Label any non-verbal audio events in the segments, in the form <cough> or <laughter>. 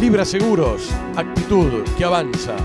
Libra Seguros, actitud que avanza.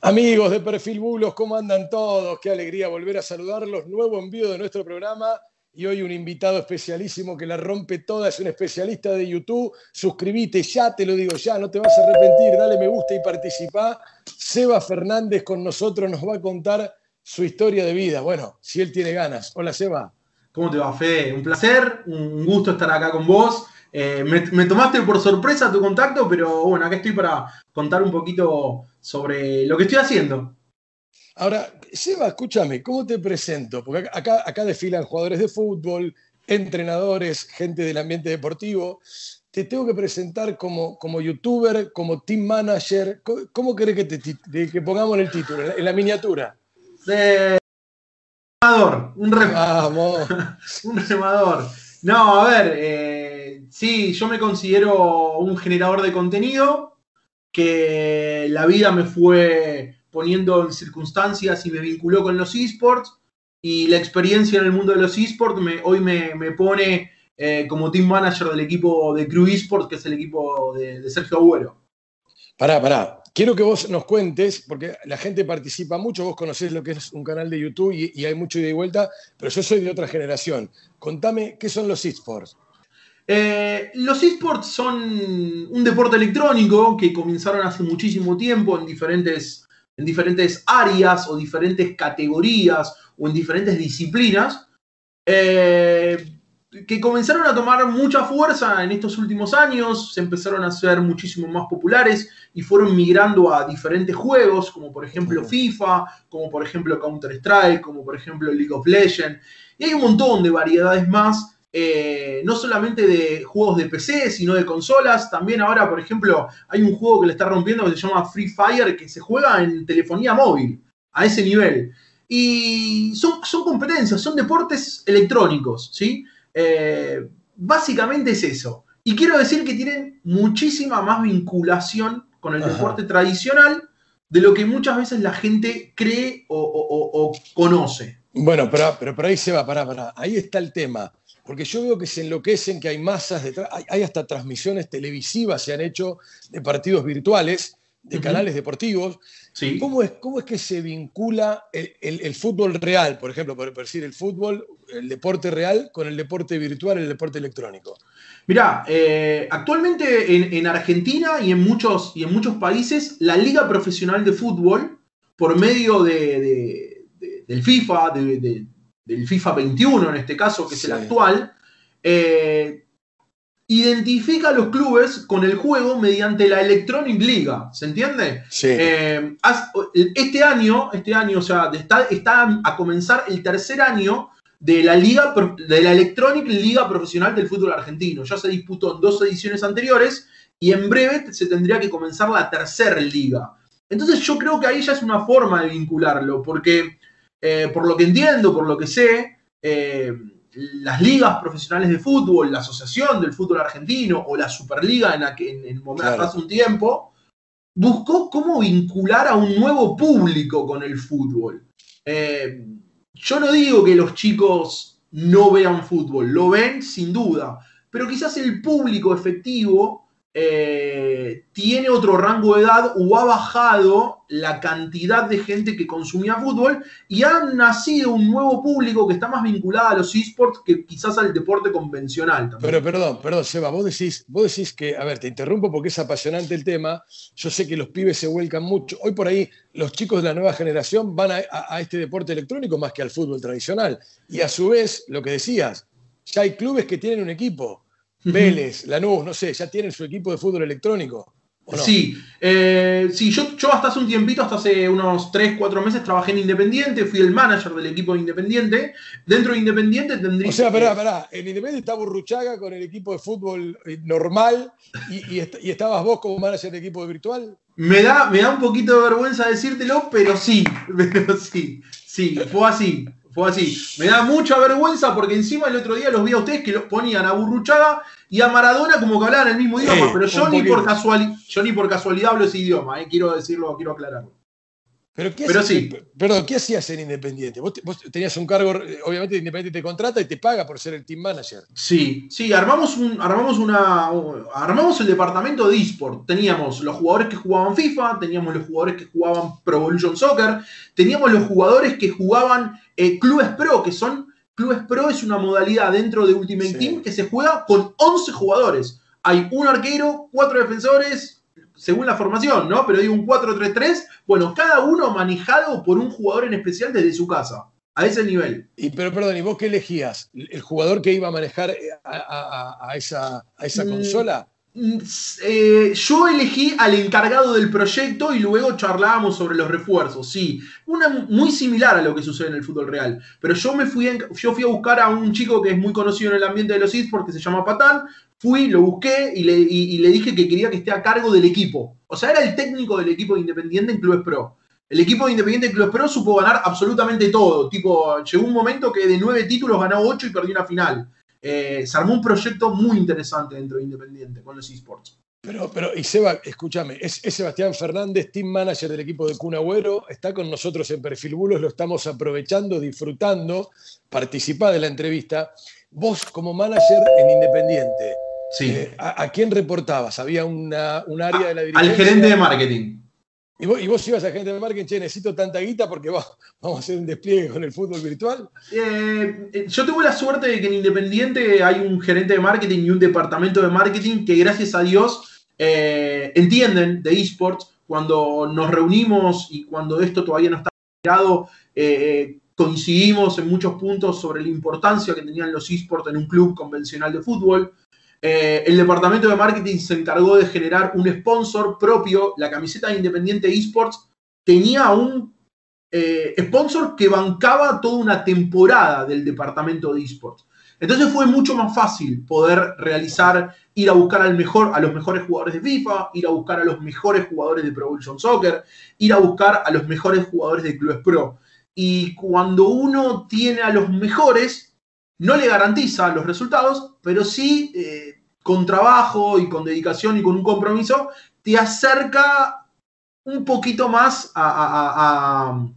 Amigos de Perfil Bulos, ¿cómo andan todos? Qué alegría volver a saludarlos. Nuevo envío de nuestro programa y hoy un invitado especialísimo que la rompe toda, es un especialista de YouTube. Suscribite, ya te lo digo, ya, no te vas a arrepentir, dale me gusta y participa. Seba Fernández con nosotros nos va a contar su historia de vida. Bueno, si él tiene ganas. Hola Seba. ¿Cómo te va, Fede? Un placer, un gusto estar acá con vos. Eh, me, tomaste por sorpresa tu contacto, pero bueno, acá estoy para contar un poquito sobre lo que estoy haciendo. Ahora, Seba, escúchame, ¿cómo te presento? Porque acá, acá desfilan jugadores de fútbol, entrenadores, gente del ambiente deportivo. Te tengo que presentar como, como youtuber, como team manager. ¿Cómo, querés que, te, que pongamos en el título, en la, miniatura? De... Remador, un remador. <laughs> un remador. No, a ver, eh, sí, yo me considero un generador de contenido que la vida me fue poniendo en circunstancias y me vinculó con los esports. Y la experiencia en el mundo de los esports me, hoy me, pone eh, como team manager del equipo de Crew Esports, que es el equipo de, Sergio Agüero. Pará, pará. Quiero que vos nos cuentes, porque la gente participa mucho, vos conocés lo que es un canal de YouTube y, hay mucho ida y vuelta, pero yo soy de otra generación. Contame, ¿qué son los esports? Eh, los esports son un deporte electrónico que comenzaron hace muchísimo tiempo en diferentes en diferentes áreas o diferentes categorías o en diferentes disciplinas, eh, que comenzaron a tomar mucha fuerza en estos últimos años, se empezaron a ser muchísimo más populares y fueron migrando a diferentes juegos, como por ejemplo FIFA, como por ejemplo Counter-Strike, como por ejemplo League of Legends, y hay un montón de variedades más eh, no solamente de juegos de PC, sino de consolas. También ahora, por ejemplo, hay un juego que le está rompiendo que se llama Free Fire, que se juega en telefonía móvil, a ese nivel. Y son, son competencias, son deportes electrónicos, ¿sí? Eh, básicamente es eso. Y quiero decir que tienen muchísima más vinculación con el deporte tradicional de lo que muchas veces la gente cree o, conoce. Bueno, pero, pero por ahí se va, pará, pará. Ahí está el tema porque yo veo que se enloquecen, que hay masas detrás, hay, hasta transmisiones televisivas se han hecho de partidos virtuales, de canales deportivos. Sí. ¿Cómo, es, ¿Cómo es que se vincula el, fútbol real, por ejemplo, por decir el fútbol, el deporte real, con el deporte virtual, el deporte electrónico? Mirá, eh, actualmente en, Argentina y en, muchos, y en muchos países, la Liga Profesional de Fútbol, por medio de, del FIFA, de, del FIFA 21 en este caso, que es el actual, eh, identifica a los clubes con el juego mediante la Electronic Liga, ¿se entiende? Eh, este año, este año, o sea, está, está, a comenzar el tercer año de la Liga, de la Electronic Liga Profesional del Fútbol Argentino. Ya se disputó en dos ediciones anteriores y en breve se tendría que comenzar la tercera liga. Entonces yo creo que ahí ya es una forma de vincularlo, porque eh, por lo que entiendo, por lo que sé, eh, las ligas profesionales de fútbol, la Asociación del Fútbol Argentino o la Superliga en, en, hace un tiempo, buscó cómo vincular a un nuevo público con el fútbol. Eh, yo no digo que los chicos no vean fútbol, lo ven sin duda, pero quizás el público efectivo eh, tiene otro rango de edad o ha bajado la cantidad de gente que consumía fútbol y ha nacido un nuevo público que está más vinculado a los esports que quizás al deporte convencional. Pero perdón, perdón, Seba, vos decís, vos decís que, a ver, te interrumpo porque es apasionante el tema, yo sé que los pibes se vuelcan mucho, hoy por ahí los chicos de la nueva generación van a este deporte electrónico más que al fútbol tradicional. Y a su vez, lo que decías, ya hay clubes que tienen un equipo Vélez, Lanús, no sé, ya tienen su equipo de fútbol electrónico. Sí, eh, sí yo, yo, hasta hace un tiempito, hasta hace unos 3, 4 meses, trabajé en Independiente, fui el manager del equipo de Independiente. Dentro de Independiente tendría. O sea, pará, pará. En Independiente está Burruchaga con el equipo de fútbol eh, normal y, y, estabas vos como manager del equipo de virtual. Me da, me da un poquito de vergüenza decírtelo, pero sí, <laughs> pero sí, sí, fue así. Fue así. Me da mucha vergüenza porque encima el otro día los vi a ustedes que los ponían a Burruchaga y a Maradona como que hablaban el mismo idioma. pero yo ni, por yo ni por casualidad hablo ese idioma, eh, quiero decirlo, quiero aclararlo. Pero, ¿qué Pero hacías- sí. Perdón, ¿qué hacías en Independiente? Vos, te- vos tenías un cargo, obviamente Independiente te contrata y te paga por ser el team manager. Sí, sí, armamos un, armamos una, armamos el departamento de eSport. Teníamos los jugadores que jugaban FIFA, teníamos los jugadores que jugaban Pro Evolution Soccer, teníamos los jugadores que jugaban eh, clubes pro, que son clubes pro es una modalidad dentro de Ultimate Sí. Team que se juega con 11 jugadores. Hay un arquero, cuatro defensores, según la formación, ¿no? Pero digo un 4-3-3, bueno, cada uno manejado por un jugador en especial desde su casa, a ese nivel. Y, pero perdón, ¿y vos qué elegías? ¿El jugador que iba a manejar eh, a, a- a- a esa, a esa Mm, consola? Mm, eh, yo elegí al encargado del proyecto y luego charlábamos sobre los refuerzos. Sí, una muy similar a lo que sucede en el fútbol real. Pero yo me fui, en- yo fui a buscar a un chico que es muy conocido en el ambiente de los esports que se llama Patán. Fui, lo busqué y le, dije que quería que esté a cargo del equipo. O sea, era el técnico del equipo de Independiente en Clubes Pro. El equipo de Independiente en Clubes Pro supo ganar absolutamente todo. Tipo, llegó un momento que de nueve títulos ganó ocho y perdió una final. Eh, se armó un proyecto muy interesante dentro de Independiente con los esports. Pero, pero, y Seba, escúchame, es, Sebastián Fernández, team manager del equipo de Kun Agüero, está con nosotros en Perfil Bulos, lo estamos aprovechando, disfrutando, participá de la entrevista. Vos, como manager en Independiente, Sí. eh, ¿a, a quién reportabas? ¿Había una, un área de la dirigencia? Al gerente de marketing. ¿Y vos, y vos ibas al gerente de marketing, che, necesito tanta guita porque va- vamos a hacer un despliegue con el fútbol virtual? Eh, eh, yo tuve la suerte de que en Independiente hay un gerente de marketing y un departamento de marketing que gracias a Dios eh, entienden de esports. Cuando nos reunimos y cuando esto todavía no está eh, coincidimos en muchos puntos sobre la importancia que tenían los esports en un club convencional de fútbol. Eh, el departamento de marketing se encargó de generar un sponsor propio. La camiseta de Independiente Esports tenía un eh, sponsor que bancaba toda una temporada del departamento de esports. Entonces fue mucho más fácil poder realizar, ir a buscar al mejor, a los mejores jugadores de FIFA, ir a buscar a los mejores jugadores de Pro Evolution Soccer, ir a buscar a los mejores jugadores de clubes pro. Y cuando uno tiene a los mejores, no le garantiza los resultados, pero sí eh, con trabajo y con dedicación y con un compromiso, te acerca un poquito más a, a- a-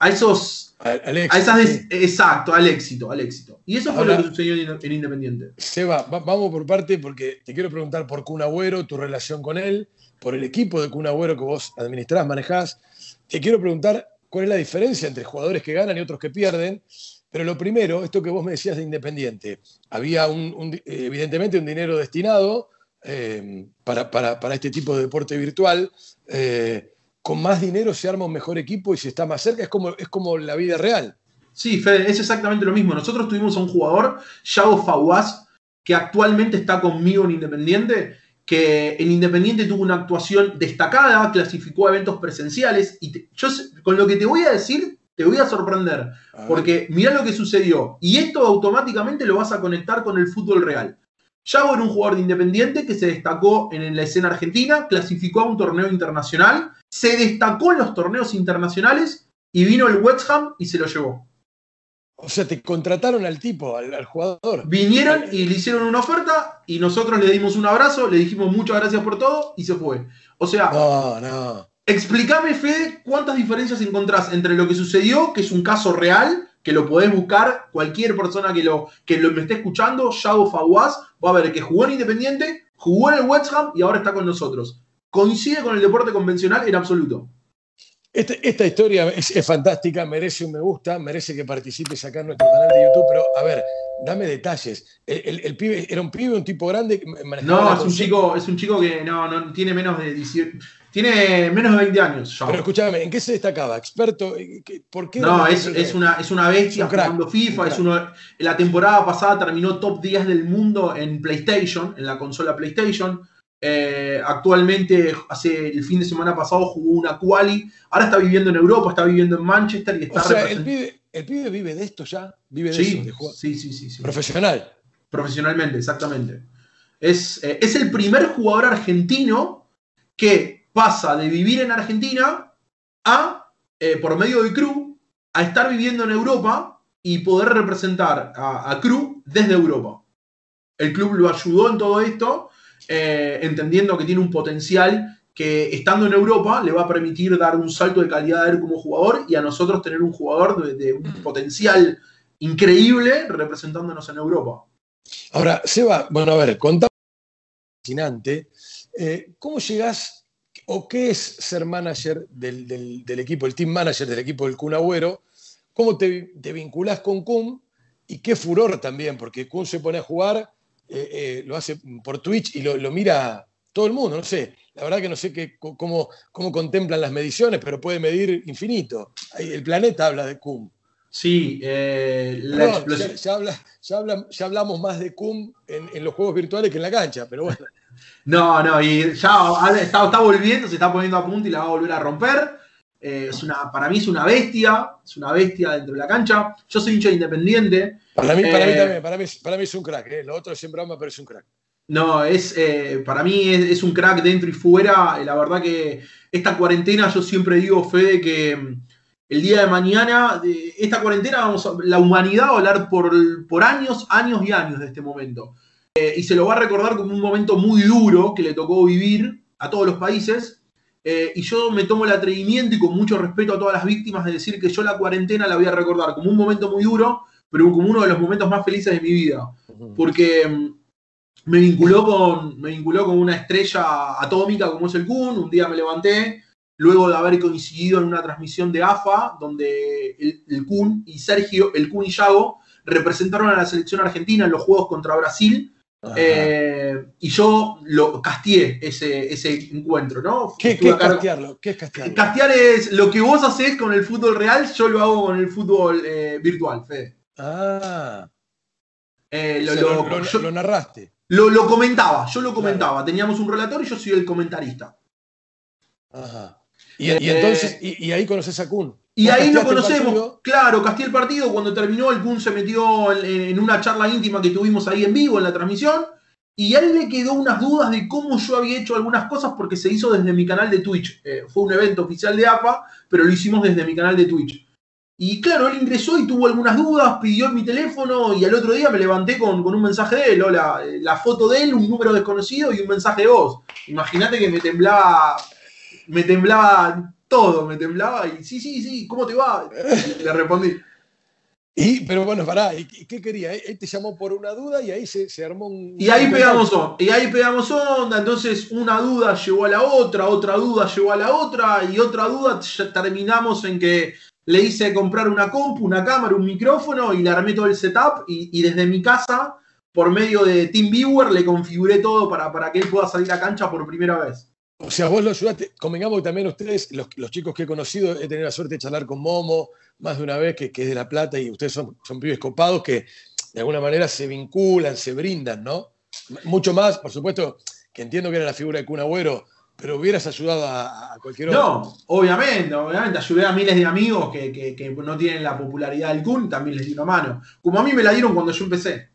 a- esos. Al- Alex, A esas sí. Exacto, al éxito, al éxito. Y eso fue lo que sucedió en, en Independiente. Seba, va- vamos por parte porque te quiero preguntar por Kun Agüero, tu relación con él, por el equipo de Kun Agüero que vos administrás, manejás. Te quiero preguntar cuál es la diferencia entre jugadores que ganan y otros que pierden. Pero lo primero, esto que vos me decías de Independiente, había un, evidentemente un dinero destinado eh, para, para- para este tipo de deporte virtual. Eh, con más dinero se arma un mejor equipo y se está más cerca. Es como, es como la vida real. Sí, Fede, es exactamente lo mismo. Nosotros tuvimos a un jugador, Yago Fawaz, que actualmente está conmigo en Independiente, que en Independiente tuvo una actuación destacada, clasificó a eventos presenciales. Y te- yo con lo que te voy a decir, te voy a sorprender. A. Porque mirá lo que sucedió. Y esto automáticamente lo vas a conectar con el fútbol real. Yago era un jugador de Independiente que se destacó en la escena argentina, clasificó a un torneo internacional, se destacó en los torneos internacionales y vino el West Ham y se lo llevó. O sea, te contrataron al tipo, al, al jugador. Vinieron y le hicieron una oferta y nosotros le dimos un abrazo, le dijimos muchas gracias por todo y se fue. O sea, No, no. explícame, Fede, cuántas diferencias encontrás entre lo que sucedió, que es un caso real, que lo podés buscar, cualquier persona que lo, que lo me esté escuchando, Yago Fawaz, va a ver que jugó en Independiente, jugó en el West Ham y ahora está con nosotros. Coincide con el deporte convencional en absoluto. Este- esta historia es, es fantástica, merece un me gusta, merece que participes acá en nuestro canal de YouTube, pero a ver, dame detalles. El, el- el pibe era un pibe, un tipo grande No, es un chico, es un chico que no, no tiene menos de 18, tiene menos de 20 años. Pero escúchame, ¿en qué se destacaba? ¿Experto? ¿Qué- ¿Por qué? No, es, un- es una, es una bestia Es un crack, jugando FIFA. un Es uno, la temporada pasada terminó top 10 del mundo en PlayStation, en la consola PlayStation. Eh, actualmente, hace el fin de semana pasado, jugó una quali. Ahora está viviendo en Europa, está viviendo en Manchester y está O sea, el pibe, el pibe vive de esto ya, vive de Sí, eso, de jugar. sí, sí, sí, sí. Profesional. Profesionalmente, exactamente. Es, eh, es el primer jugador argentino que pasa de vivir en Argentina a, eh, por medio de Cru, a estar viviendo en Europa y poder representar a, a Cru desde Europa. El club lo ayudó en todo esto, eh, entendiendo que tiene un potencial que estando en Europa le va a permitir dar un salto de calidad a él como jugador y a nosotros tener un jugador de, un potencial increíble representándonos en Europa. Ahora, Seba, bueno, a ver, contame fascinante. Eh, ¿Cómo llegás o qué es ser manager del, equipo, el team manager del equipo del Kun Agüero? ¿Cómo te, te vinculás con Kun? Y qué furor también, porque Kun se pone a jugar, eh, eh, lo hace por Twitch y lo, mira todo el mundo, no sé. La verdad que no sé qué, cómo, cómo contemplan las mediciones, pero puede medir infinito. El planeta habla de Kun. Sí, eh, ya, ya, hablamos más de CUM en, los juegos virtuales que en la cancha, pero bueno. <laughs> No, no, y ya está, está, volviendo, se está poniendo a punto y la va a volver a romper. Eh, es una, para mí es una bestia, es una bestia dentro de la cancha. Yo soy hincha independiente. Para mí, para mí eh, también, para mí, para mí es un crack. ¿eh? Lo otro es en broma, pero es un crack. No, es, para mí es, un crack dentro y fuera. La verdad que esta cuarentena, yo siempre digo, Fede, que mm, el día de mañana, esta cuarentena, vamos la humanidad va a hablar por, por años, años y años de este momento. y se lo va a recordar como un momento muy duro que le tocó vivir a todos los países eh, y yo me tomo el atrevimiento y con mucho respeto a todas las víctimas de decir que yo la cuarentena la voy a recordar como un momento muy duro, pero como uno de los momentos más felices de mi vida. Porque mm, me vinculó con, me vinculó con una estrella atómica como es el Kun. Un día me levanté, luego de haber coincidido en una transmisión de AFA, donde el, el Kun y Sergio, el Kun y Yago, representaron a la selección argentina en los Juegos contra Brasil eh, y yo lo casteé ese, ese encuentro, ¿no? ¿Qué, es castearlo? ¿Qué es castearlo? Castear es lo que vos haces con el fútbol real, yo lo hago con el fútbol eh, virtual, Fede. Ah. Eh, lo, narraste. Lo, comentaba, yo lo comentaba. Teníamos un relator y yo soy el comentarista. Ajá. Y, entonces, y, ahí conoces a Kun. Y ahí lo conocemos. Claro, casté el partido. Cuando terminó, el Kun se metió en, una charla íntima que tuvimos ahí en vivo en la transmisión. Y a él le quedó unas dudas de cómo yo había hecho algunas cosas porque se hizo desde mi canal de Twitch. Eh, fue un evento oficial de APA, pero lo hicimos desde mi canal de Twitch. Y claro, él ingresó y tuvo algunas dudas, pidió mi teléfono y al otro día me levanté con, un mensaje de él, hola, eh, la foto de él, un número desconocido y un mensaje de voz. Imagínate que me temblaba, me temblaba todo me temblaba y sí, sí, sí, ¿cómo te va? le respondí. Y, pero bueno, pará, ¿qué quería? Él te llamó por una duda y ahí se, armó un... Y ahí pegamos onda, y ahí pegamos onda, entonces una duda llevó a la otra, otra duda llevó a la otra, y otra duda terminamos en que le hice comprar una compu, una cámara, un micrófono, y le armé todo el setup, y, desde mi casa, por medio de TeamViewer, le configuré todo para, para que él pueda salir a cancha por primera vez. O sea, vos lo ayudaste, convengamos que también ustedes, los, chicos que he conocido, he tenido la suerte de charlar con Momo más de una vez, que, es de La Plata, y ustedes son, son pibes copados que de alguna manera se vinculan, se brindan, ¿no? Mucho más, por supuesto, que entiendo que era la figura de Kun Agüero, pero hubieras ayudado a, cualquier otro. No, obviamente, obviamente, ayudé a miles de amigos que, que no tienen la popularidad del Kun, también les di una mano. Como a mí me la dieron cuando yo empecé.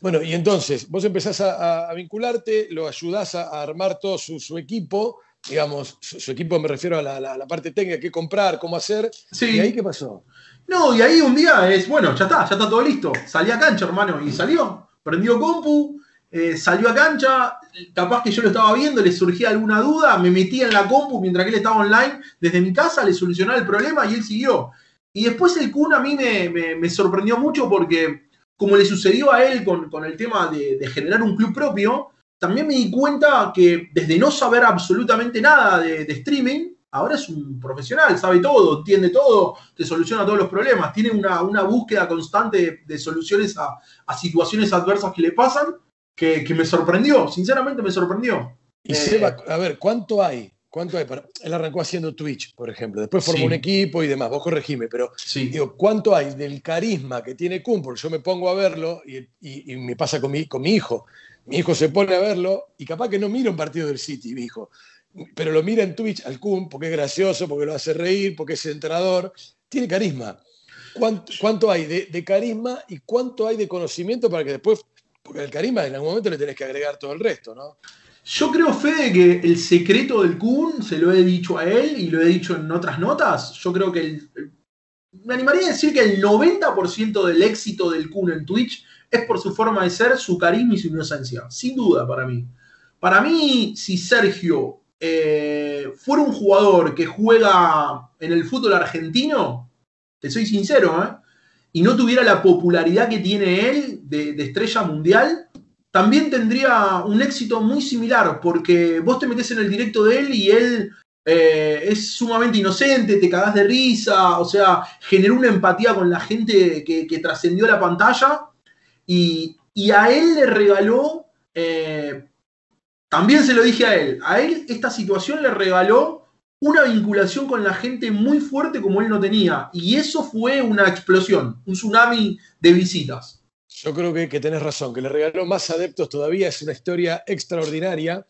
Bueno, y entonces vos empezás a, vincularte, lo ayudás a, armar todo su, equipo, digamos, su, equipo me refiero a la, parte técnica, qué comprar, cómo hacer. ¿Y ahí qué pasó? No, y ahí un día es, bueno, ya está, ya está todo listo. Salí a cancha, hermano, y salió. Prendió compu, eh, salió a cancha, capaz que yo lo estaba viendo, le surgía alguna duda, me metía en la compu mientras que él estaba online desde mi casa, le solucionaba el problema y él siguió. Y después el Kun a mí me sorprendió mucho porque como le sucedió a él con, el tema de, generar un club propio, también me di cuenta que desde no saber absolutamente nada de, streaming, ahora es un profesional, sabe todo, entiende todo, te soluciona todos los problemas, tiene una, búsqueda constante de, soluciones a, situaciones adversas que le pasan, que, me sorprendió, sinceramente me sorprendió. Y eh, a ver, ¿cuánto hay ¿Cuánto hay? Para... Él arrancó haciendo Twitch, por ejemplo. Después formó un equipo y demás. Vos corregime, pero digo, ¿cuánto hay del carisma que tiene Kun? Porque yo me pongo a verlo y, me pasa con mi, con mi hijo. Mi hijo se pone a verlo y capaz que no mira un partido del City, mi hijo. Pero lo mira en Twitch al Kun porque es gracioso, porque lo hace reír, porque es entrenador. Tiene carisma. ¿Cuánto, hay de, de, carisma y cuánto hay de conocimiento para que después, porque el carisma en algún momento le tenés que agregar todo el resto, ¿no? Yo creo, Fede, que el secreto del Kun, se lo he dicho a él y lo he dicho en otras notas, yo creo que me animaría a decir que el 90% del éxito del Kun en Twitch es por su forma de ser, su carisma y su inocencia, sin duda para mí. Para mí, si Sergio eh, fuera un jugador que juega en el fútbol argentino, te soy sincero, ¿eh? y no tuviera la popularidad que tiene él de, estrella mundial, también tendría un éxito muy similar, porque vos te metés en el directo de él y él eh, es sumamente inocente, te cagás de risa, o sea, generó una empatía con la gente que, trascendió la pantalla y, a él le regaló, eh, también se lo dije a él, a él esta situación le regaló una vinculación con la gente muy fuerte como él no tenía y eso fue una explosión, un tsunami de visitas. Yo creo que, que tenés razón, que le regaló más adeptos todavía, es una historia extraordinaria.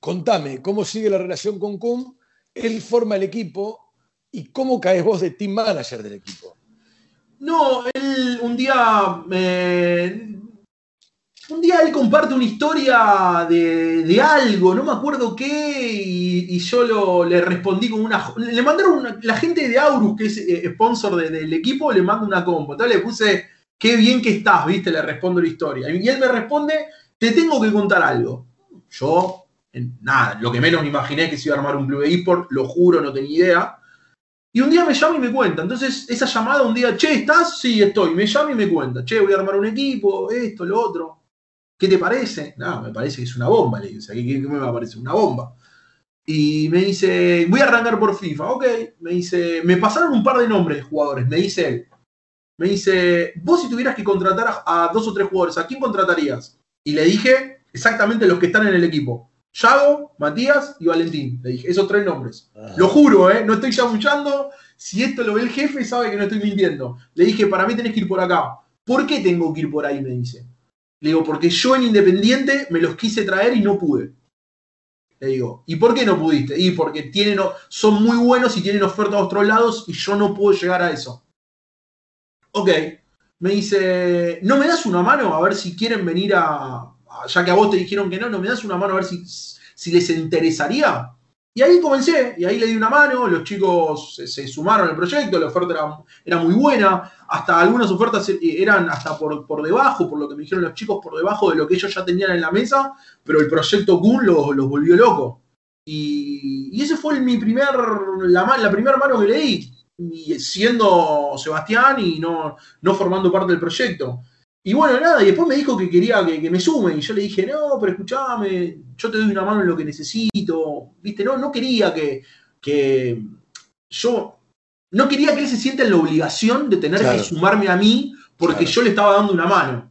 Contame, ¿cómo sigue la relación con Kuhn? él forma el equipo y cómo caes vos de team manager del equipo. No, él un día un día él comparte una historia de, algo, no me acuerdo qué, y, yo le respondí con una. Le mandaron la gente de Aurus, que es eh, sponsor del equipo, le manda una combo. Entonces le puse, qué bien que estás, viste, le respondo la historia. Y él me responde, te tengo que contar algo. Yo nada, lo que menos me imaginé que se iba a armar un club de eSport, lo juro, no tenía idea. Y un día me llama y me cuenta. Entonces, esa llamada un día, che, ¿estás? Sí, estoy. Me llama y me cuenta, che, voy a armar un equipo, esto, lo otro. ¿Qué te parece? No, me parece que es una bomba, le dice. ¿qué, me va a parecer? Una bomba. Y me dice, voy a arrancar por FIFA. Ok. Me dice, me pasaron un par de nombres de jugadores. Me dice él. Me dice, vos si tuvieras que contratar a dos o tres jugadores, ¿a quién contratarías? Y le dije exactamente los que están en el equipo. Yago, Matías y Valentín. Le dije, esos tres nombres. Lo juro, ¿eh? No estoy chamuchando. Si esto lo ve el jefe, sabe que no estoy mintiendo. Le dije, para mí tenés que ir por acá. ¿Por qué tengo que ir por ahí? Me dice. Le digo, porque yo en Independiente me los quise traer y no pude. Le digo, ¿y por qué no pudiste? Y porque tienen, son muy buenos y tienen oferta a otros lados y yo no puedo llegar a eso. Ok. Me dice, ¿no me das una mano a ver si quieren venir a, ya que a vos te dijeron que no, ¿no me das una mano a ver si, si les interesaría? Y ahí comencé, y ahí le di una mano, los chicos se, sumaron al proyecto, la oferta era, muy buena, hasta algunas ofertas eran hasta por, por, debajo, por lo que me dijeron los chicos, por debajo de lo que ellos ya tenían en la mesa, pero el proyecto Kun los, volvió locos. Y, y, ese fue mi primer, la, la primera mano que le di, siendo Sebastián y no, no formando parte del proyecto. Y bueno, nada, y después me dijo que quería que, me sume. Y yo le dije, no, pero escúchame, yo te doy una mano en lo que necesito. Viste, no, no quería que, que yo. No quería que él se sienta en la obligación de tener que sumarme a mí porque yo le estaba dando una mano.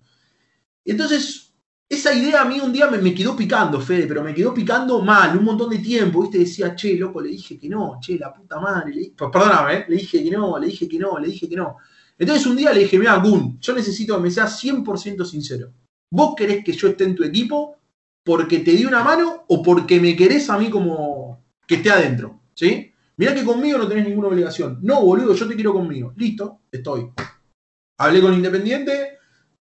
Y entonces, esa idea a mí un día me, me, quedó picando, Fede, pero me quedó picando mal, un montón de tiempo, ¿viste? Decía, che, loco, le dije que no, che, la puta madre. Le, perdóname, ¿eh? le dije que no, le dije que no, le dije que no. Entonces un día le dije, mira, Gun, yo necesito que me seas 100% sincero. ¿Vos querés que yo esté en tu equipo porque te di una mano o porque me querés a mí como que esté adentro? ¿Sí? Mirá que conmigo no tenés ninguna obligación. No, boludo, yo te quiero conmigo. Listo, estoy. Hablé con Independiente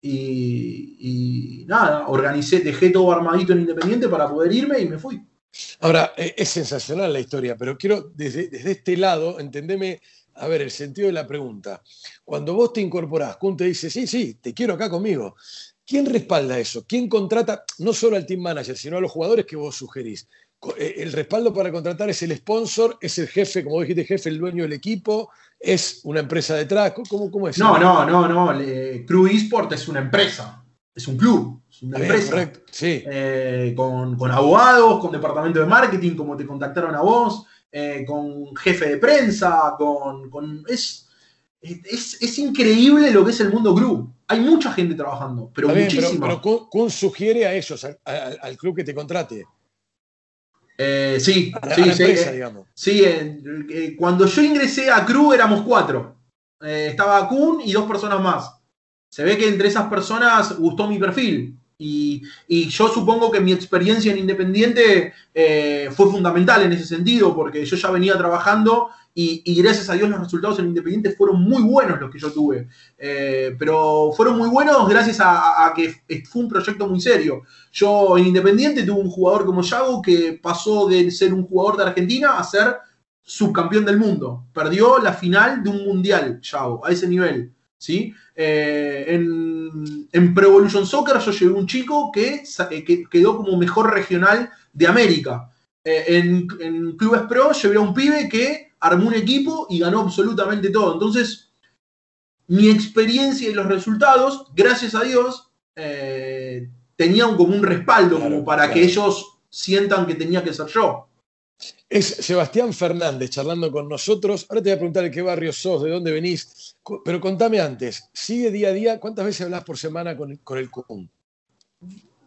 y, nada, organicé, dejé todo armadito en Independiente para poder irme y me fui. Ahora, eh, es sensacional la historia, pero quiero desde, desde este lado, entendeme a ver, el sentido de la pregunta. Cuando vos te incorporás, Kun te dice, sí, sí, te quiero acá conmigo. ¿Quién respalda eso? ¿Quién contrata no solo al team manager, sino a los jugadores que vos sugerís? Eh, el respaldo para contratar es el sponsor, es el jefe, como dijiste, jefe, el dueño del equipo, es una empresa detrás. ¿Cómo, cómo es? No, no, no, no. Crew Esport es una empresa, es un club, es una empresa. Sí. Eh, con, con abogados, con departamento de marketing, como te contactaron a vos. Eh, con jefe de prensa, con... es, es, increíble lo que es el mundo club. Hay mucha gente trabajando, pero muchísima. Pero, Kun sugiere a ellos, al, club que te contrate. Eh, sí, sí, sí, eh, sí cuando yo ingresé a Crew éramos cuatro. estaba Kun y dos personas más. Se ve que entre esas personas gustó mi perfil. Y, yo supongo que mi experiencia en Independiente eh, fue fundamental en ese sentido, porque yo ya venía trabajando y, gracias a Dios los resultados en Independiente fueron muy buenos los que yo tuve. Eh, pero fueron muy buenos gracias a, que fue un proyecto muy serio. Yo en Independiente tuve un jugador como Yago que pasó de ser un jugador de Argentina a ser subcampeón del mundo. Perdió la final de un mundial, Yago, a ese nivel. ¿sí? Eh, en, en Pro Evolution Soccer yo llevé un chico que, que quedó como mejor regional de América. en, en Clubes Pro llevé a un pibe que armó un equipo y ganó absolutamente todo. Entonces, mi experiencia y los resultados, gracias a Dios, eh, tenían como un respaldo como para que ellos sientan que tenía que ser yo. Es Sebastián Fernández charlando con nosotros. Ahora te voy a preguntar de qué barrio sos, de dónde venís. Pero contame antes, ¿sigue día a día? ¿Cuántas veces hablas por semana con, con el CUM?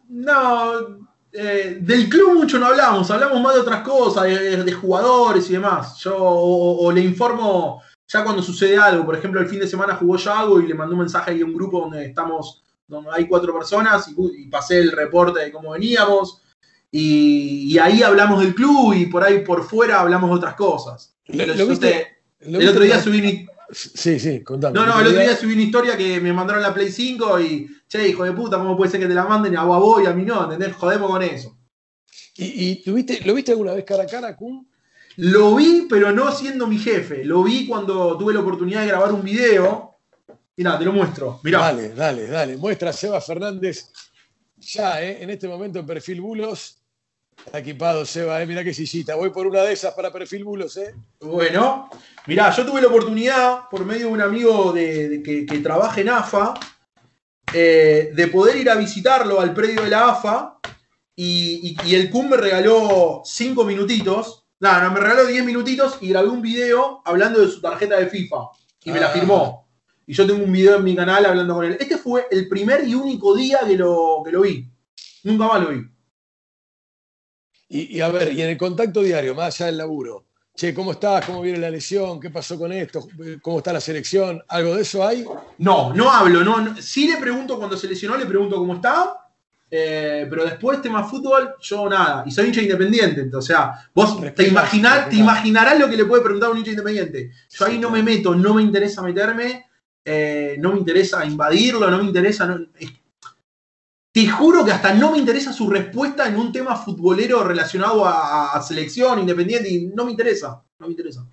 No, eh, del club mucho no hablamos, hablamos más de otras cosas, de, jugadores y demás. Yo o, le informo ya cuando sucede algo. Por ejemplo, el fin de semana jugó Yago y le mandó un mensaje ahí a un grupo donde estamos, donde hay cuatro personas y, pasé el reporte de cómo veníamos. Y, ahí hablamos del club y por ahí por fuera hablamos de otras cosas. ¿Lo, viste, el otro día subí Sí, sí, contame. No, no, el otro día subí una historia que me mandaron la Play 5 y, che, hijo de puta, ¿cómo puede ser que te la manden a vos y a mí no? ¿Entendés? Jodemos con eso. ¿Y, ¿lo, viste, alguna vez cara a cara, Kun? Lo vi, pero no siendo mi jefe. Lo vi cuando tuve la oportunidad de grabar un video. Mirá, te lo muestro. Mirá. Dale, dale, dale. Muestra a Seba Fernández ya, ¿eh? en este momento en perfil Bulos. Está equipado, Seba, ¿eh? mirá qué sillita. Voy por una de esas para perfil Bulos. ¿eh? Bueno, mirá, yo tuve la oportunidad, por medio de un amigo de, que, trabaja en AFA, eh, de poder ir a visitarlo al predio de la AFA. Y, el CUM me regaló cinco minutitos Nada, no, me regaló 10 minutitos y grabé un video hablando de su tarjeta de FIFA. Y me la ah. firmó. Y yo tengo un video en mi canal hablando con él. Este fue el primer y único día que lo, que lo vi. Nunca más lo vi. Y, a ver, y en el contacto diario, más allá del laburo, che, ¿cómo estás? ¿Cómo viene la lesión? ¿Qué pasó con esto? ¿Cómo está la selección? ¿Algo de eso hay? No, no hablo. No, Sí le pregunto cuando se lesionó, le pregunto cómo está. Eh, pero después tema fútbol, yo nada. Y soy hincha independiente. O sea, vos te, imaginar, te imaginarás lo que le puede preguntar a un hincha independiente. Yo ahí no me meto, no me interesa meterme, eh, no me interesa invadirlo, no me interesa. Te juro que hasta no me interesa su respuesta en un tema futbolero relacionado a, selección independiente y no me interesa. No me interesa.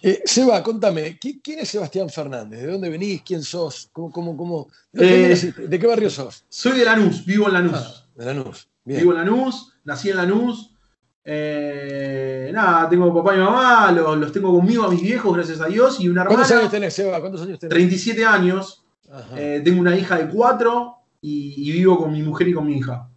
Eh, Seba, contame, ¿quién es Sebastián Fernández? ¿De dónde venís? ¿Quién sos? ¿Cómo, cómo, cómo? ¿De, eh, qué barrio sos? Soy de Lanús, vivo en Lanús. Ah, de Lanús. Vivo en Lanús, nací en Lanús. Eh, nada, tengo papá y mamá, los, tengo conmigo a mis viejos, gracias a Dios, y una hermana. ¿Cuántos años tenés, Seba? ¿Cuántos años tenés? 37 años. tengo una hija de 4 y vivo con mi mujer y con mi hija.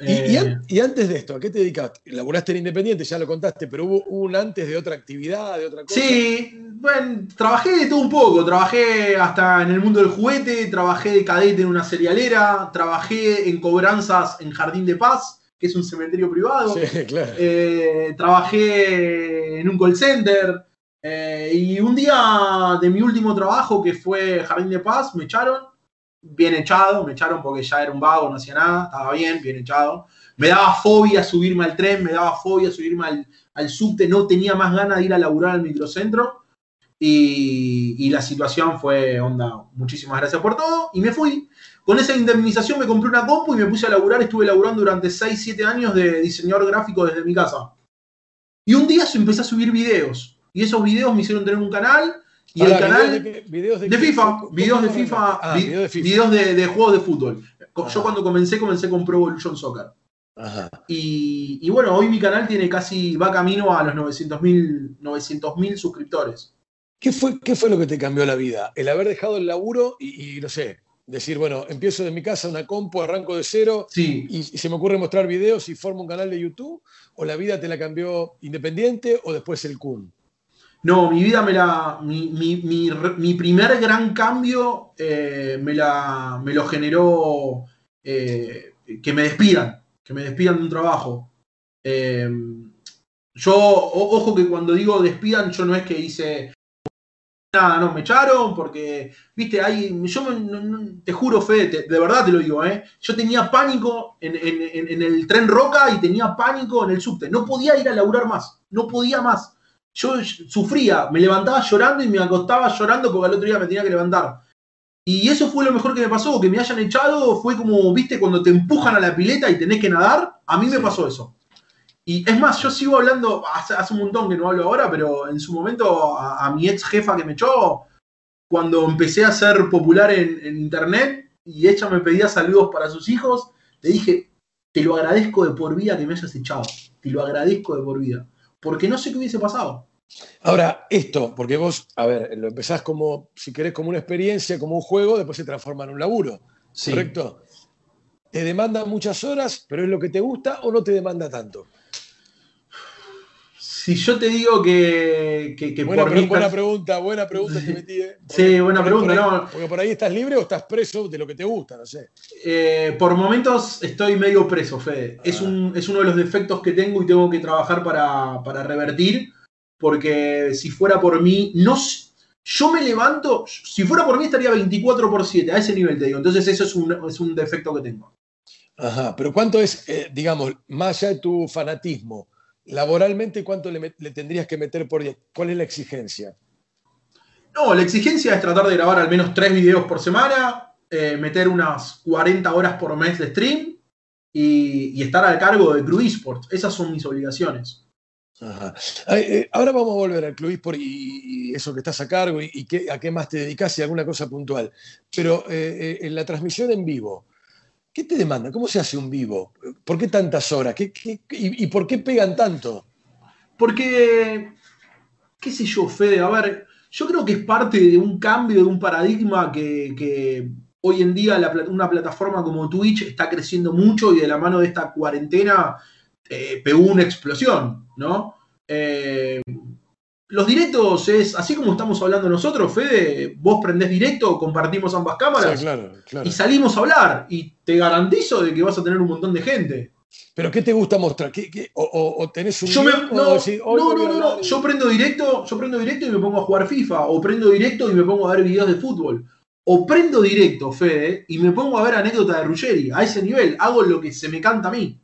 Eh, y, antes de esto, ¿a qué te dedicas? Laburaste en Independiente, ya lo contaste, pero hubo un antes de otra actividad, de otra cosa. Sí, bueno, trabajé de todo un poco. Trabajé hasta en el mundo del juguete, trabajé de cadete en una serialera, trabajé en cobranzas en Jardín de Paz, que es un cementerio privado. Sí, <laughs> claro. Eh, trabajé en un call center. Eh, y un día de mi último trabajo, que fue Jardín de Paz, me echaron bien echado, me echaron porque ya era un vago, no hacía nada, estaba bien, bien echado. Me daba fobia subirme al tren, me daba fobia subirme al, al subte, no tenía más ganas de ir a laburar al microcentro. Y, la situación fue, onda, muchísimas gracias por todo, y me fui. Con esa indemnización me compré una compu y me puse a laburar, estuve laburando durante 6, 7 años de diseñador gráfico desde mi casa. Y un día empecé a subir videos, y esos videos me hicieron tener un canal, y el canal videos de, FIFA, videos de FIFA, ah, videos de, juegos de fútbol. Yo cuando comencé, comencé con Pro Evolution Soccer. Y, bueno, hoy mi canal tiene casi, va camino a los 900.000 900 suscriptores. ¿Qué fue, ¿Qué fue lo que te cambió la vida? El haber dejado el laburo y, no sé, decir, bueno, empiezo de mi casa una compu, arranco de cero sí. y, se me ocurre mostrar videos y formo un canal de YouTube, o la vida te la cambió independiente o después el CUM. No, mi vida me la. Mi, primer gran cambio eh, me, la, me lo generó eh, que me despidan, que me despidan de un trabajo. Eh, yo, ojo que cuando digo despidan, yo no es que hice nada, no, me echaron porque, viste, hay, yo te juro, Fe, de verdad te lo digo, ¿eh? yo tenía pánico en, en, el tren Roca y tenía pánico en el subte, no podía ir a laburar más, no podía más yo sufría, me levantaba llorando y me acostaba llorando porque al otro día me tenía que levantar. Y eso fue lo mejor que me pasó, que me hayan echado, fue como, viste, cuando te empujan a la pileta y tenés que nadar, a mí me pasó eso. Y es más, yo sigo hablando, hace, un montón que no hablo ahora, pero en su momento a, mi ex jefa que me echó, cuando empecé a ser popular en, internet y ella me pedía saludos para sus hijos, le dije, te lo agradezco de por vida que me hayas echado, te lo agradezco de por vida, porque no sé qué hubiese pasado. Ahora, esto, porque vos, a ver, lo empezás como, si querés, como una experiencia, como un juego, después se transforma en un laburo, ¿correcto? ¿Te demanda muchas horas, pero es lo que te gusta o no te demanda tanto? Si yo te digo que, buena, buena pregunta, buena pregunta te metí. ¿eh? sí, buena pregunta. Porque por ahí estás libre o estás preso de lo que te gusta, no sé. Eh, por momentos estoy medio preso, Fede. Es, ah. un, es uno de los defectos que tengo y tengo que trabajar para, para revertir. Porque si fuera por mí, no, yo me levanto, si fuera por mí estaría 24 por 7, a ese nivel te digo. Entonces eso es un, es un defecto que tengo. Ajá, pero ¿cuánto es, eh, digamos, más allá de tu fanatismo? Laboralmente, ¿cuánto le, tendrías que meter por día? ¿Cuál es la exigencia? No, la exigencia es tratar de grabar al menos tres videos por semana, eh, meter unas 40 horas por mes de stream y, estar al cargo de Crew Esports. Esas son mis obligaciones. Ajá. Eh, ahora vamos a volver al Club Esports y, eso que estás a cargo y, a qué más te dedicas y alguna cosa puntual. Pero eh, en la transmisión en vivo, ¿Qué te demanda? ¿Cómo se hace un vivo? ¿Por qué tantas horas? y, por qué pegan tanto? Porque, qué sé yo, Fede, a ver, yo creo que es parte de un cambio, de un paradigma que, hoy en día una plataforma como Twitch está creciendo mucho y de la mano de esta cuarentena eh, pegó una explosión, ¿no? Eh, los directos es, así como estamos hablando nosotros, Fede, vos prendés directo, compartimos ambas cámaras y salimos a hablar. Y te garantizo de que vas a tener un montón de gente. ¿Pero qué te gusta mostrar? ¿Qué, o, tenés un... Yo no, no, no, no, yo prendo directo, yo prendo directo y me pongo a jugar FIFA, o prendo directo y me pongo a ver videos de fútbol. O prendo directo, Fede, y me pongo a ver anécdotas de Ruggeri. A ese nivel, hago lo que se me canta a mí.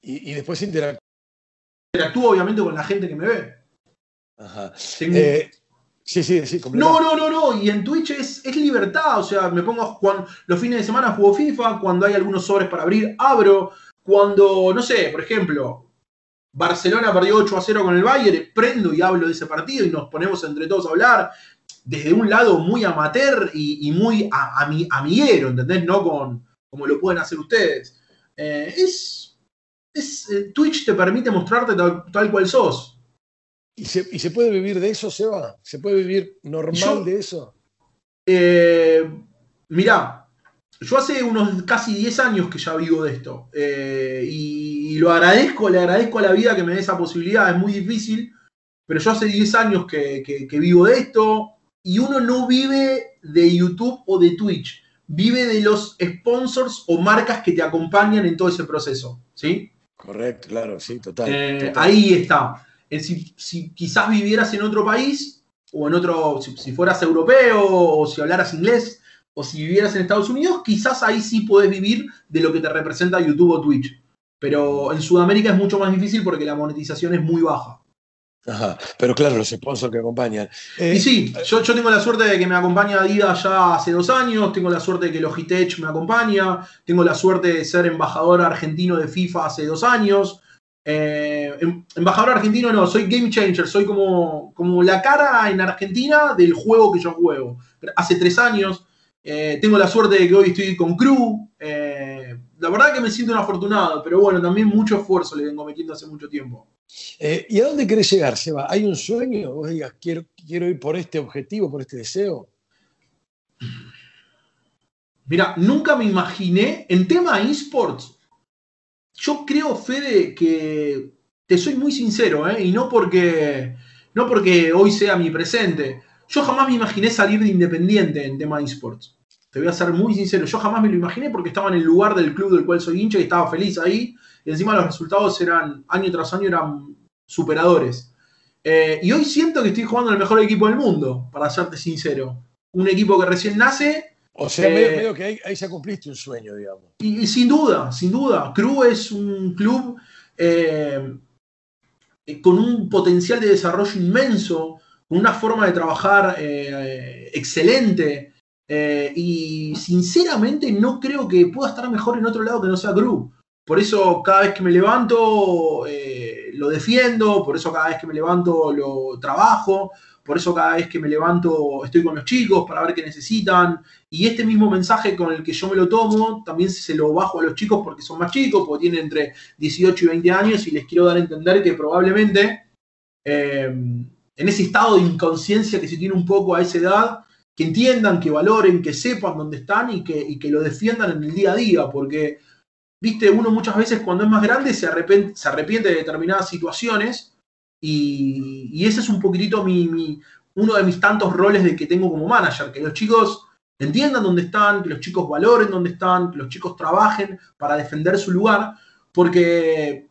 Y, y después interactúo. Interactúo obviamente con la gente que me ve. Ajá. Eh, sí, sí, sí. No, no, no, no. Y en Twitch es, es libertad. O sea, me pongo cuando, los fines de semana juego FIFA. Cuando hay algunos sobres para abrir, abro. Cuando, no sé, por ejemplo, Barcelona perdió 8 a 0 con el Bayern, prendo y hablo de ese partido y nos ponemos entre todos a hablar. Desde un lado muy amateur y, muy amiguero, ¿entendés? No con como lo pueden hacer ustedes. Eh, es, es eh, Twitch te permite mostrarte tal cual sos. ¿Y se, puede vivir de eso, Seba? ¿Se puede vivir normal de eso? Eh, mirá, yo hace unos casi 10 años que ya vivo de esto. Eh, y, lo agradezco, le agradezco a la vida que me dé esa posibilidad. Es muy difícil, pero yo hace 10 años que, vivo de esto. Y uno no vive de YouTube o de Twitch. Vive de los sponsors o marcas que te acompañan en todo ese proceso. ¿Sí? Correcto, claro, sí, total. Eh, ahí está si, quizás vivieras en otro país, o en otro, si, fueras europeo, o si hablaras inglés, o si vivieras en Estados Unidos, quizás ahí sí puedes vivir de lo que te representa YouTube o Twitch. Pero en Sudamérica es mucho más difícil porque la monetización es muy baja. Ajá, pero claro, los sponsors que acompañan. y sí, yo, yo, tengo la suerte de que me acompaña Adidas ya hace dos años, tengo la suerte de que Logitech me acompaña, tengo la suerte de ser embajador argentino de FIFA hace dos años, eh, em, embajador argentino no, soy game changer, soy como, como la cara en Argentina del juego que yo juego. Hace tres años, eh, tengo la suerte de que hoy estoy con Crew. Eh, la verdad que me siento un afortunado, pero bueno, también mucho esfuerzo le vengo metiendo hace mucho tiempo. ¿Y a dónde querés llegar, Seba? ¿Hay un sueño? Vos digas, quiero, quiero ir por este objetivo, por este deseo. Mira, nunca me imaginé, en tema esports, yo creo, Fede, que te soy muy sincero, ¿eh? y no porque, no porque hoy sea mi presente. Yo jamás me imaginé salir de independiente en tema de esports. Te voy a ser muy sincero, yo jamás me lo imaginé porque estaba en el lugar del club del cual soy hincha y estaba feliz ahí. Y encima los resultados eran, año tras año, eran superadores. Eh, y hoy siento que estoy jugando en el mejor equipo del mundo, para serte sincero. Un equipo que recién nace o sea, medio, eh, que ahí, se cumpliste un sueño, digamos. Y, sin duda, sin duda. Crew es un club eh, con un potencial de desarrollo inmenso, con una forma de trabajar eh, excelente. y sinceramente no creo que pueda estar mejor en otro lado que no sea Crew. Por eso cada vez que me levanto lo defiendo, por eso cada vez que me levanto lo trabajo, por eso cada vez que me levanto estoy con los chicos para ver qué necesitan. Y este mismo mensaje con el que yo me lo tomo, también se lo bajo a los chicos porque son más chicos, porque tienen entre 18 y 20 años y les quiero dar a entender que probablemente eh, en ese estado de inconsciencia que se tiene un poco a esa edad, que entiendan, que valoren, que sepan dónde están y que, lo defiendan en el día a día, porque, viste, uno muchas veces cuando es más grande se arrepiente de determinadas situaciones y, ese es un poquitito mi, uno de mis tantos roles de que tengo como manager, que los chicos entiendan dónde están, que los chicos valoren dónde están, que los chicos trabajen para defender su lugar, porque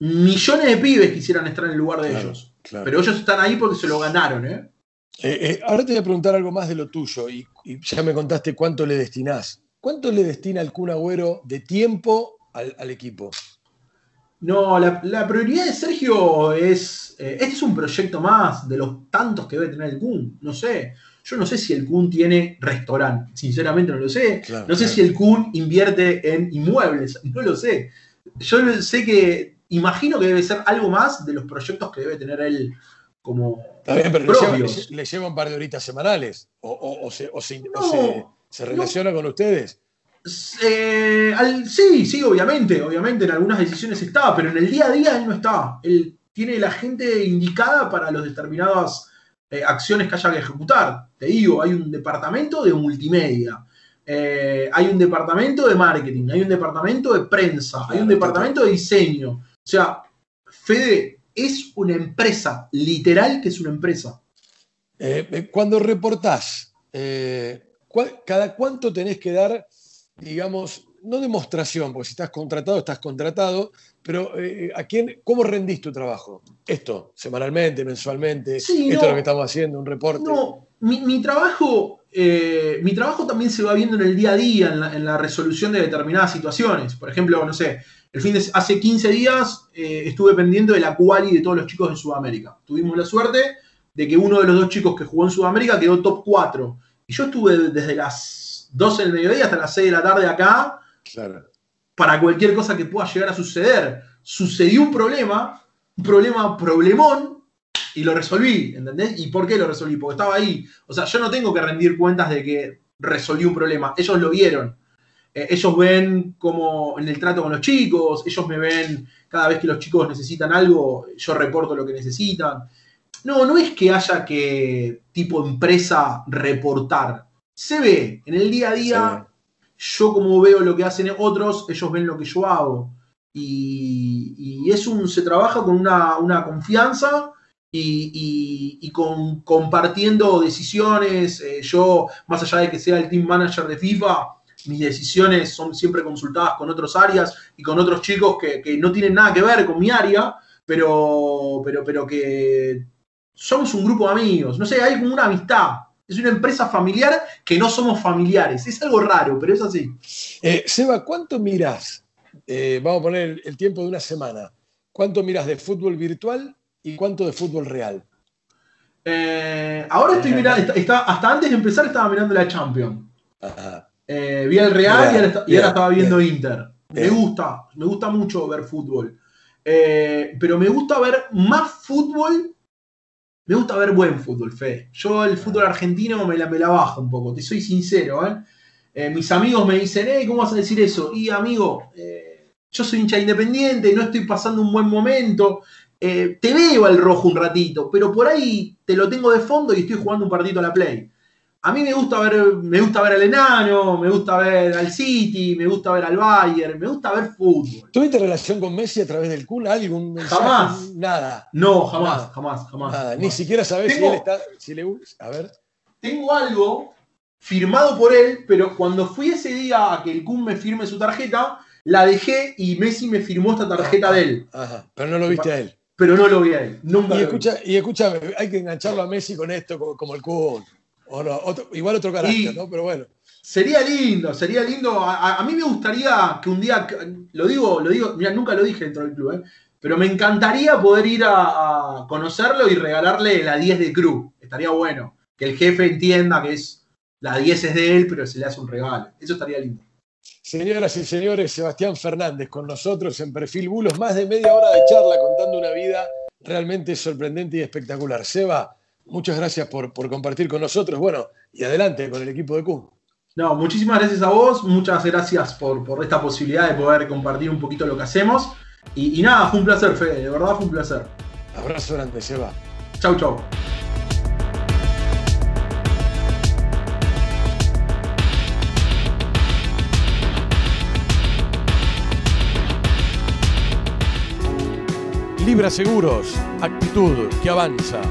millones de pibes quisieran estar en el lugar de ellos. Pero ellos están ahí porque se lo ganaron, ¿eh? Eh, ¿eh? ahora te voy a preguntar algo más de lo tuyo y, ya me contaste cuánto le destinás. ¿Cuánto le destina el Kun Agüero de tiempo al equipo? No, la, prioridad de Sergio es. Eh, este es un proyecto más de los tantos que debe tener el Kun. No sé. Yo no sé si el Kun tiene restaurante. Sinceramente no lo sé. no sé si el Kun invierte en inmuebles. <laughs> No lo sé. Yo sé que. Imagino que debe ser algo más de los proyectos que debe tener él como. Está bien, pero le lleva, un par de horitas semanales. O, se, se, relaciona con ustedes. Eh, sí, sí, obviamente, obviamente en algunas decisiones está, pero en el día a día él no está. Él tiene la gente indicada para las determinadas eh, acciones que haya que ejecutar. Te digo, hay un departamento de multimedia, eh, hay un departamento de marketing, hay un departamento de prensa, hay un departamento de diseño. O sea, Fede es una empresa, literal que es una empresa. cuando reportás, ¿cada cuánto tenés que dar digamos, no demostración, porque si estás contratado, estás contratado, pero eh, ¿a quién, ¿cómo rendís tu trabajo? Esto, semanalmente, mensualmente, esto es lo que estamos haciendo, un reporte. No, mi, trabajo, eh, mi trabajo también se va viendo en el día a día, en la, resolución de determinadas situaciones. Por ejemplo, no sé, el fin de, hace 15 días eh, estuve pendiente de la quali de todos los chicos de Sudamérica. Tuvimos la suerte de que uno de los dos chicos que jugó en Sudamérica quedó top 4. Y yo estuve desde las 12 del mediodía hasta las 6 de la tarde acá. Para cualquier cosa que pueda llegar a suceder. Sucedió un problema, un problema problemón, y lo resolví, ¿entendés? ¿Y por qué lo resolví? Porque estaba ahí. O sea, yo no tengo que rendir cuentas de que resolví un problema. Ellos lo vieron. Eh, ellos ven como en el trato con los chicos, ellos me ven cada vez que los chicos necesitan algo, yo reporto lo que necesitan. No, no es que haya que, tipo empresa, reportar se ve en el día a día. Yo como veo lo que hacen otros, ellos ven lo que yo hago. Y, es un, se trabaja con una, confianza y, con, compartiendo decisiones. Eh, yo, más allá de que sea el team manager de FIFA, mis decisiones son siempre consultadas con otras áreas y con otros chicos que, que, no tienen nada que ver con mi área, pero, pero, pero que somos un grupo de amigos. No sé, hay como una amistad es una empresa familiar que no somos familiares. Es algo raro, pero es así. Eh, Seba, ¿cuánto mirás? Eh, vamos a poner el, tiempo de una semana. ¿Cuánto miras de fútbol virtual y cuánto de fútbol real? Eh, ahora estoy mirando, hasta antes de empezar estaba mirando la Champions. vi el Real, y, ahora, estaba viendo Inter. Me gusta, me gusta mucho ver fútbol. pero me gusta ver más fútbol me gusta ver buen fútbol, Fe. Yo el fútbol argentino me la, me la bajo un poco, te soy sincero, ¿eh? ¿eh? mis amigos me dicen, eh, ¿cómo vas a decir eso? Y amigo, eh, yo soy hincha independiente, no estoy pasando un buen momento, te veo al rojo un ratito, pero por ahí te lo tengo de fondo y estoy jugando un partido a la play. A mí me gusta ver, me gusta ver al enano, me gusta ver al City, me gusta ver al Bayern, me gusta ver fútbol. ¿Tuviste relación con Messi a través del Kun? ¿Algún Jamás. Nada. No, jamás, jamás, jamás, Ni siquiera sabes si él está. Si le, a ver. Tengo algo firmado por él, pero cuando fui ese día a que el Kun me firme su tarjeta, la dejé y Messi me firmó esta tarjeta de él. Ajá, pero no lo viste a él. Pero no lo vi a él. Nunca y, escucha, y escúchame, hay que engancharlo a Messi con esto, como, el Kun. O no, igual otro carácter, ¿no? Pero bueno. Sería lindo, sería lindo. A, mí me gustaría que un día, lo digo, lo digo, mira, nunca lo dije dentro del club, ¿eh? pero me encantaría poder ir a, conocerlo y regalarle la 10 de Cruz. Estaría bueno. Que el jefe entienda que es la 10 es de él, pero se le hace un regalo. Eso estaría lindo. Señoras y señores, Sebastián Fernández con nosotros en Perfil Bulos, más de media hora de charla contando una vida realmente sorprendente y espectacular. Seba, muchas gracias por, por compartir con nosotros. Bueno, y adelante con el equipo de Q. No, muchísimas gracias a vos, muchas gracias por, por esta posibilidad de poder compartir un poquito lo que hacemos. Y, y nada, fue un placer, Fede, de verdad fue un placer. Abrazo grande, Seba. Chau, chau. Libra Seguros, actitud que avanza.